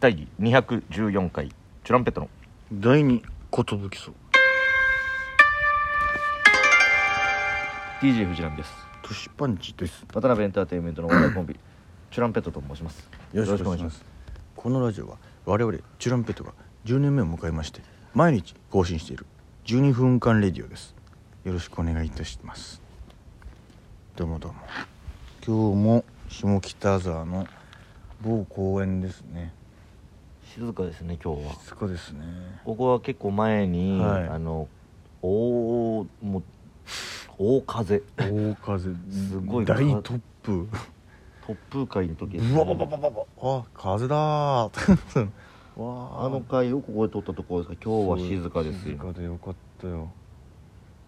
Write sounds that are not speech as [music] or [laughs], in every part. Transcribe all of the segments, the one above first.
第214回チュランペットの。第二寿そ。う DJ 藤波です。トシパンチです。渡辺エンターテインメントのお笑いコンビ [clears throat] チュランペットと申します。よろしくお願いします。このラジオは我々チュランペットが10年目を迎えまして毎日更新している12分間レディオです。よろしくお願いいたします。どうもどうも。今日も下北沢の某公園ですね静かですね今日は。静かですね。ここは結構前に、はい。あの大もう大風。大風。すごい大突風突風会の時ですね。うわばばばばば。あ風だー。[laughs] わあの回をここで撮ったところですが今日は静かです静よかでよかったよ。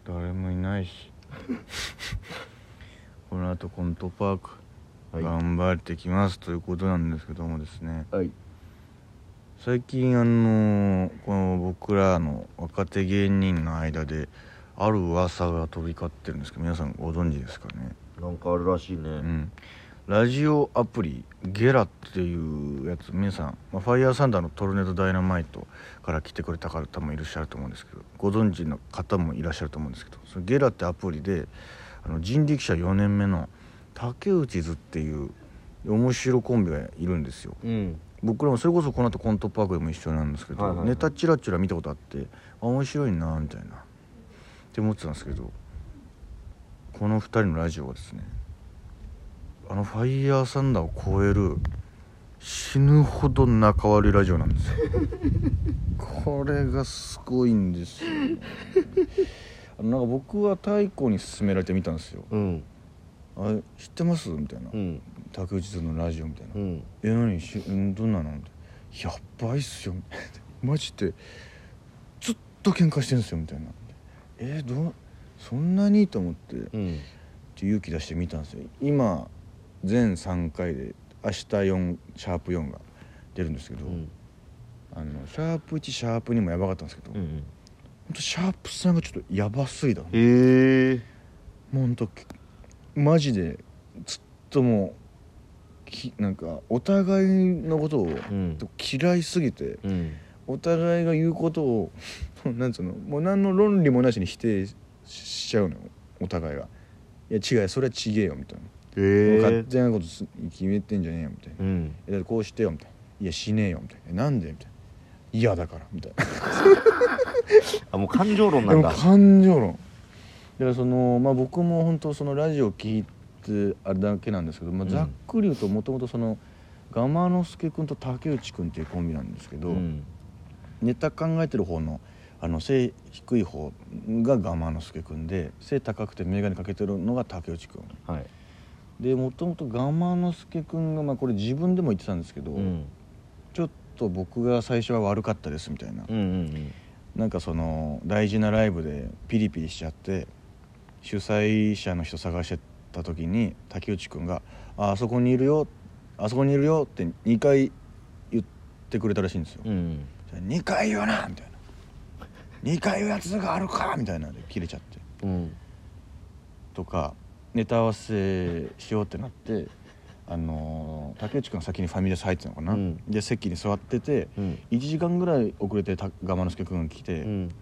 誰もいないし。[laughs] この後コントパークはい。頑張ってきます。ということなんですけどもですね。はい最近あのこの僕らの若手芸人の間である噂が飛び交ってるんですけど皆さんご存知ですかね？なんかあるらしいね、うん。ラジオアプリゲラっていうやつ皆さん、まあ、ファイヤーサンダーのトルネードダイナマイトから来てくれた方もいらっしゃると思うんですけどご存知の方もいらっしゃると思うんですけどそのゲラってアプリであの人力車4年目の竹内図っていう面白コンビがいるんですよ。うん僕らもそれこそこの後コントパークでも一緒なんですけど、はいはいはい。ネタチラチラ見たことあってあ面白いなみたいな。って思ってたんですけどこの2人のラジオはですねあのファイヤーサンダーを超える死ぬほど仲悪いラジオなんですよ。[laughs] これがすごいんですよ。あのなんか僕は太鼓に勧められてみたんですよ。うん「あれ知ってます?」みたいな。うん「竹内図のラジオ」みたいな。うんえ何？しうんどんなの?」みたいな「やっばいっすよ」みたいな。[laughs] マジで。ずっと喧嘩してるんですよ。みたいな「えどう？そんなに?」と思って。うん。勇気出してみたんですよ。今全3回で明日4シャープ4が出るんですけど、うん。あのシャープ1シャープ2もやばかったんですけど、ほんうん。とシャープ3がちょっとやばすぎたの。へえもうほんとマジでずっともうきなんかお互いのことをうん。嫌いすぎてうん。お互いが言うことを [laughs] なんつうのもう何の論理もなしに否定ししちゃうのよお互いが「いや違うそれはちげえよ」みたいな。へ勝え手なことす決めてんじゃねえよみたいな。うん「いやだってこうしてよ」みたいな「いやしねえよ」みたいな。え「なんで?」みたいな「嫌だから」みたいな。[laughs] あもう感情論なでもんだ感情論だからそのまあ僕も本当そのラジオ聞いてあれだけなんですけど、まあ、うん。ざっくり言うともともとそのガマ之助君と竹内君っていうコンビなんですけど、うん。ネタ考えてる方のあの背低い方がガマ之助君で背高くて眼鏡かけてるのが竹内君。はい。でもともとガマ之助君がまあこれ自分でも言ってたんですけど、うん。ちょっと僕が最初は悪かったですみたいな、うんうん。なんかその大事なライブでピリピリしちゃって主催者の人探してた時に竹内君が「ああそこにいるよあそこにいるよ」って2回言ってくれたらしいんですよ。うんうん2回言うなみたいな2回言うやつがあるかみたいな。ので切れちゃって。うん。とかネタ合わせしようってなってあのー竹内君が先にファミレス入ってたのかな、うん。で席に座っててうん。1時間ぐらい遅れてた我慢之助君が来て「うん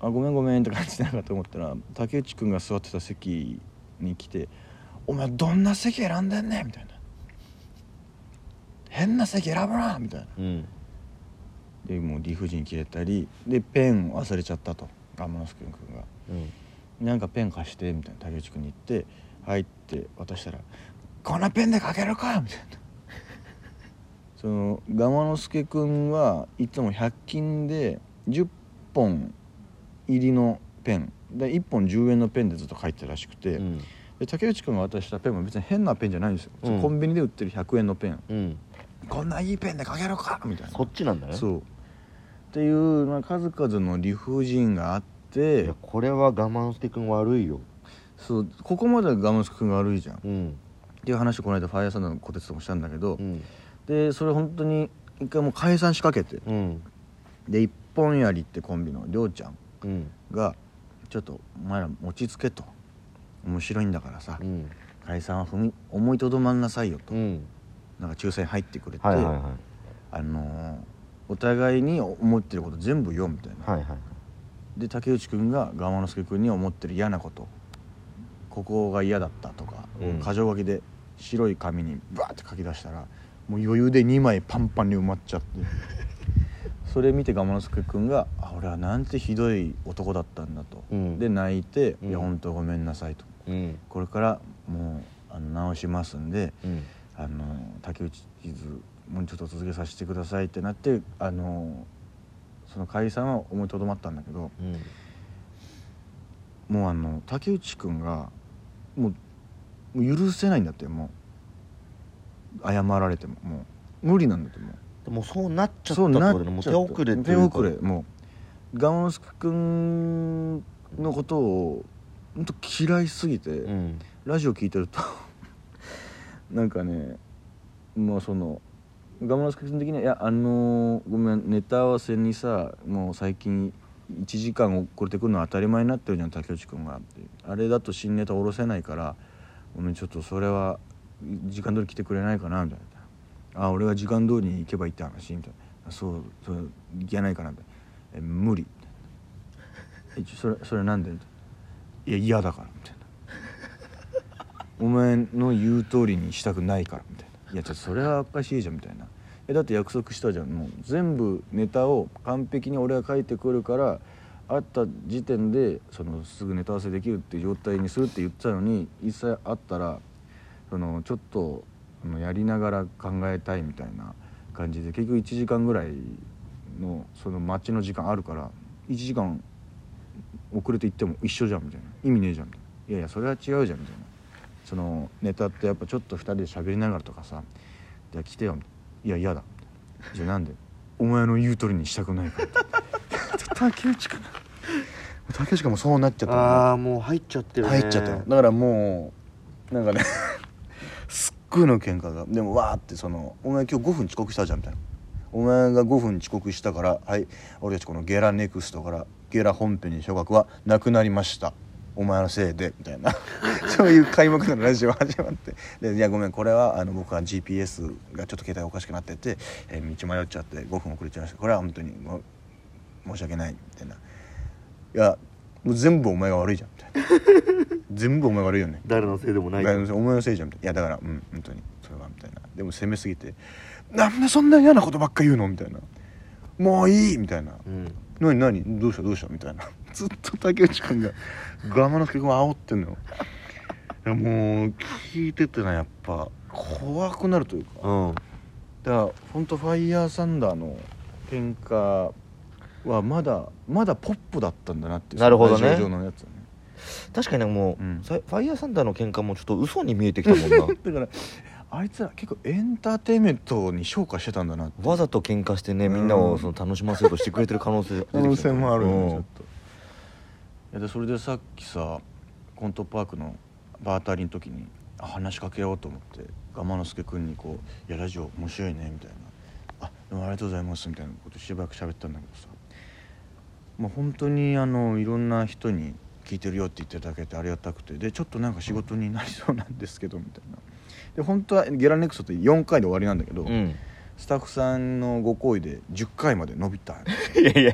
あごめんごめん」って感じなのかと思ったら竹内君が座ってた席に来て「お前どんな席選んでんねん」みたいな「変な席選ぶな」みたいな。うん。でもう理不尽切れたりでペン忘れちゃったと。我慢之助君が。うん「なんかペン貸して」みたいな。竹内君に言って入って渡したら「こんなペンで書けるか!」みたいな。その我慢之助君はいつも100均で10本入りのペン。で1本10円のペンでずっと書いてたらしくて、うん。で竹内君が渡したペンも別に変なペンじゃないんですよ、うん。コンビニで売ってる100円のペン。うん。こんないいペンで書けるかみたいな。そっちなんだね。そう。っていう、まあ、数々の理不尽があっいてやこれは我慢してくん悪いよ。そう。ここまでは我慢君が悪いじゃん。っうん。ていう話をこの間ファイヤーサンダーの小鉄ともしたんだけど、うん。でそれ本当に一回もう解散しかけて。うん。で一本槍ってコンビのりょうちゃんが「ちょっとお前ら落ち着け」と「面白いんだからさ、うん。解散は踏み思いとどまんなさいよ」と、うん。なんか仲裁入ってくれて、はいはいはい。あのーお互いに思ってること全部言おうみたいな、はいはいで竹内君が我之助君に思ってる嫌なこと。ここが嫌だったとか、うん。箇条書きで白い紙にバーって書き出したらもう余裕で2枚パンパンに埋まっちゃってそれ見て我之助君が「あ俺はなんてひどい男だったんだ」と、うん。で泣いて「うん。いや本当ごめんなさい」と。うん「これからもうあの直しますんでうん。あの竹内図もうちょっと続けさせてください」ってなってあのその解散は思いとどまったんだけど。うん。もうあの竹内君がもうもう許せないんだってもう。謝られてももう無理なんだってもうでもそうなっちゃったそうってなっちゃった。ことでもう手遅れと手いうか。遅れ。もうガ之助君のことを本当嫌いすぎて、うん。ラジオ聞いてると [laughs] なんかねもうそのガム之助君的には「いやあのーごめんネタ合わせにさもう最近1時間遅れてくるのは当たり前になってるじゃん竹内君が」って。あれだと新ネタ下ろせないからごめんちょっとそれは時間通り来てくれないかなみたいな「あ俺が時間通りに行けばいいって話」みたいな「そうそれいけないかな」みたいな「え無理」みたいなえちょそれそれなんで?」い「や嫌だから」みたいな。お前の言う通りにしたくないからみたいな「いやちょっとそれはおかしいじゃん」みたいな「えだって約束したじゃん。もう全部ネタを完璧に俺が書いてくるから会った時点でそのすぐネタ合わせできるっていう状態にするって言ってたのに実際会ったらそのちょっとやりながら考えたいみたいな感じで結局1時間ぐらいのその待ちの時間あるから1時間遅れて行っても一緒じゃんみたいな。意味ねえじゃんみたいないやいやそれは違うじゃんみたいな。そのネタってやっぱちょっと2人で喋りながらとかさ「じゃあ来てよ」いや嫌だ」じゃあなんで？お前の言う通りにしたくないから」竹内君竹内君もそうなっちゃったああもう入っちゃってるね。入っちゃったよ。だからもうなんかねごいの喧嘩が。でもわーってその「お前今日5分遅刻したじゃん」みたいな「お前が5分遅刻したからはい俺たちこのゲラネクストからゲラ本編に昇格はなくなりました。お前のせいで」みたいな。[laughs] そういう開幕のラジオ始まって「でいやごめんこれはあの僕は GPS がちょっと携帯おかしくなってて、えー道迷っちゃって5分遅れちゃいました。これは本当に申し訳ない」みたいな「いやもう全部お前が悪いじゃん」みたいな。[laughs] 全部お前悪いよね。誰のせいでもない。いやお前のせいじゃん。みたいないやだからうん本当に。それはみたいな。でも責めすぎてなんでそんな嫌なことばっか言うの？みたいなもういい！みたいな。うん何何どうしたどうした？みたいな。[laughs] ずっと竹内君が我慢の助君を煽ってんの。よもう聞いててなやっぱ。怖くなるというか。うん。だから本当ファイヤーサンダーの喧嘩はまだまだポップだったんだなっていうなるほどね。のやつはね。確かにもう、うん。さファイヤーサンダーの喧嘩もちょっと嘘に見えてきたもんな。[laughs] だからあいつら結構エンターテインメントに昇華してたんだなわざと喧嘩してねみんなをその楽しませようとしてくれてる可能性可能性もあるよね、うんちょっと。いやでそれでさっきさコントパークのバータリの時にあ話しかけようと思って我慢之助君にこう「いやラジオ面白いね」みたいな「あでもありがとうございます」みたいなことしばらく喋ったんだけどさもう本当にあのいろんな人に聞いてるよって言っていただけてありがたくてでちょっとなんか仕事になりそうなんですけどみたいな。で本当はゲラネクストって4回で終わりなんだけど、うん。スタッフさんのご厚意で10回まで伸びた [laughs] いやいや、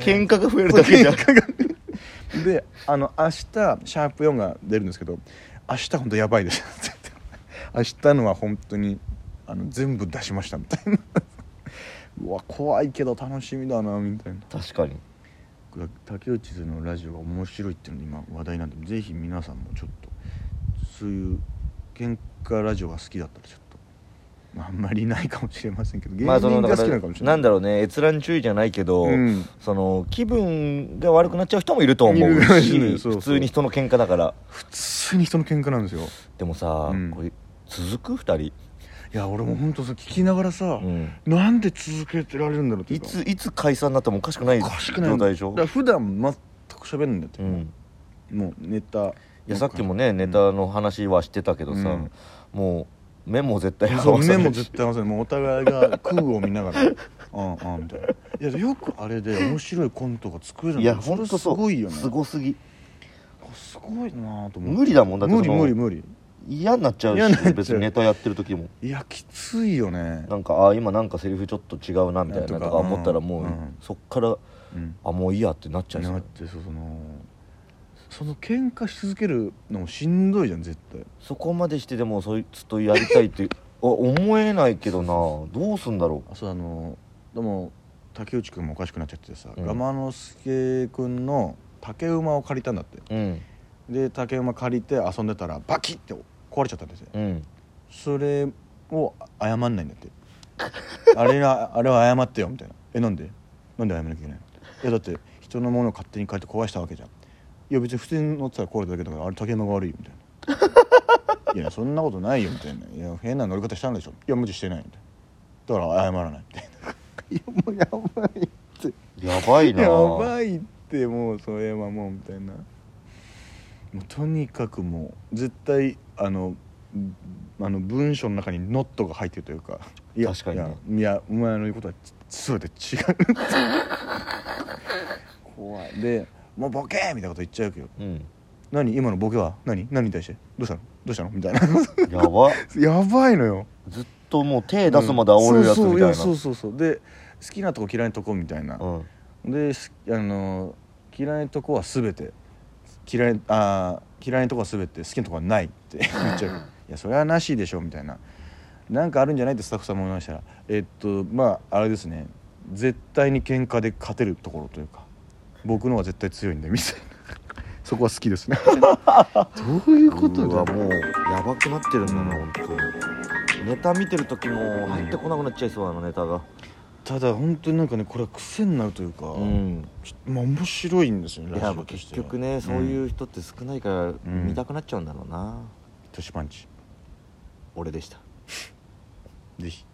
喧嘩が増えるだけじゃん。[laughs] であの明日シャープ4が出るんですけど明日本当やばいです [laughs] 明日のは本当にあの全部出しましたみたいな。うわ怖いけど楽しみだなみたいな。確かに竹内図のラジオが面白いっていうの今話題なんでぜひ皆さんもちょっとそういう喧嘩ラジオが好きだったらちょっと、まあ、あんまりいないかもしれませんけど芸人が好きなのかもしれな、ないんだろうね閲覧注意じゃないけど、うん。その気分が悪くなっちゃう人もいると思いうしれないしそうそう。普通に人の喧嘩だから。普通に人の喧嘩なんですよ。でもさ、うん。これ続く二人、いや俺も本当さ聞きながらさ、うん。なんで続けてられるんだろうっていうついつ解散になってもおかしくないおかしくない。状態でしょ？だ普段全く喋るんだって、うんもうネタ。いやさっきもねネタの話はしてたけどさ、うん。もう目も絶対合わさない。目も絶対合わせない。もうお互いが空を見ながら「うんうん」みたいな。いやよくあれで面白いコントが作れるんい。や本当そう。ごいよね。すごすぎ。すごいなと思って。無理だもんだって無理無理無理嫌になっちゃう嫌になっちゃう。し別にネタやってる時も。いやきついよね。なんかあ今なんかセリフちょっと違うなみたいなとか思ったらもう、うん。そっからうん。あもういいやってなっちゃいそうなってそうそのその喧嘩し続けるのもしんどいじゃん絶対。そこまでしてでもそいつとやりたいって [laughs] あ思えないけどな。どうすんだろあそうあのでも竹内君もおかしくなっちゃってさ、うん。ガマ之助君の竹馬を借りたんだって。ううん。で竹馬借りて遊んでたらバキッて壊れちゃったんです。ようん。それを謝んないんだって。[laughs] あれはあれは謝ってよみたいな。えなんで？なんで謝らなきゃいけないの？いやだって人のものを勝手に借りて壊したわけじゃん。いや別に普通に乗ってたら壊れただけだからあれ竹馬が悪いよみたいな。[laughs] いやそんなことないよみたいな。いや変な乗り方したんでしょいや無知してないみたいな。だから謝らないみたいな。[laughs] やばいって。やばいな。やばいってもうそれはもうみたいなもうとにかくもう絶対あのんあの文章の中にノットが入ってるというかいや確かにね。いやいやお前の言うことは全て違う。[laughs] 怖い。でもうボケー！みたいなこと言っちゃうけどうん。何？今のボケは？何？何に対して？どうしたの？どうしたの？みたいな。やば。[laughs] やばいのよ。ずっともう手出すまで煽るやつみたいな。そうそうそうそうそう。で好きなとこ嫌いなとこみたいな、うん。ですあの嫌いなとこは全て嫌いあー嫌いなとこは全て好きなとこはないって [laughs] 言っちゃう。いやそれはなしでしょみたいな。なんかあるんじゃないってスタッフさんも思いましたら。えっとまああれですね。絶対に喧嘩で勝てるところというか僕の方が絶対強いんでみたいな。[laughs] そこは好きですね。[laughs] どういうことだもうやばくなってるんだな本当に。ネタ見てる時も入ってこなくなっちゃいそうなのネタがただ本当になんかねこれは癖になるというか、うん。ちょまあ面白いんですよねいやラジオとしては。結局ねそういう人って少ないからん。見たくなっちゃうんだろうな、トシパンチ。俺でした。[laughs] ぜひ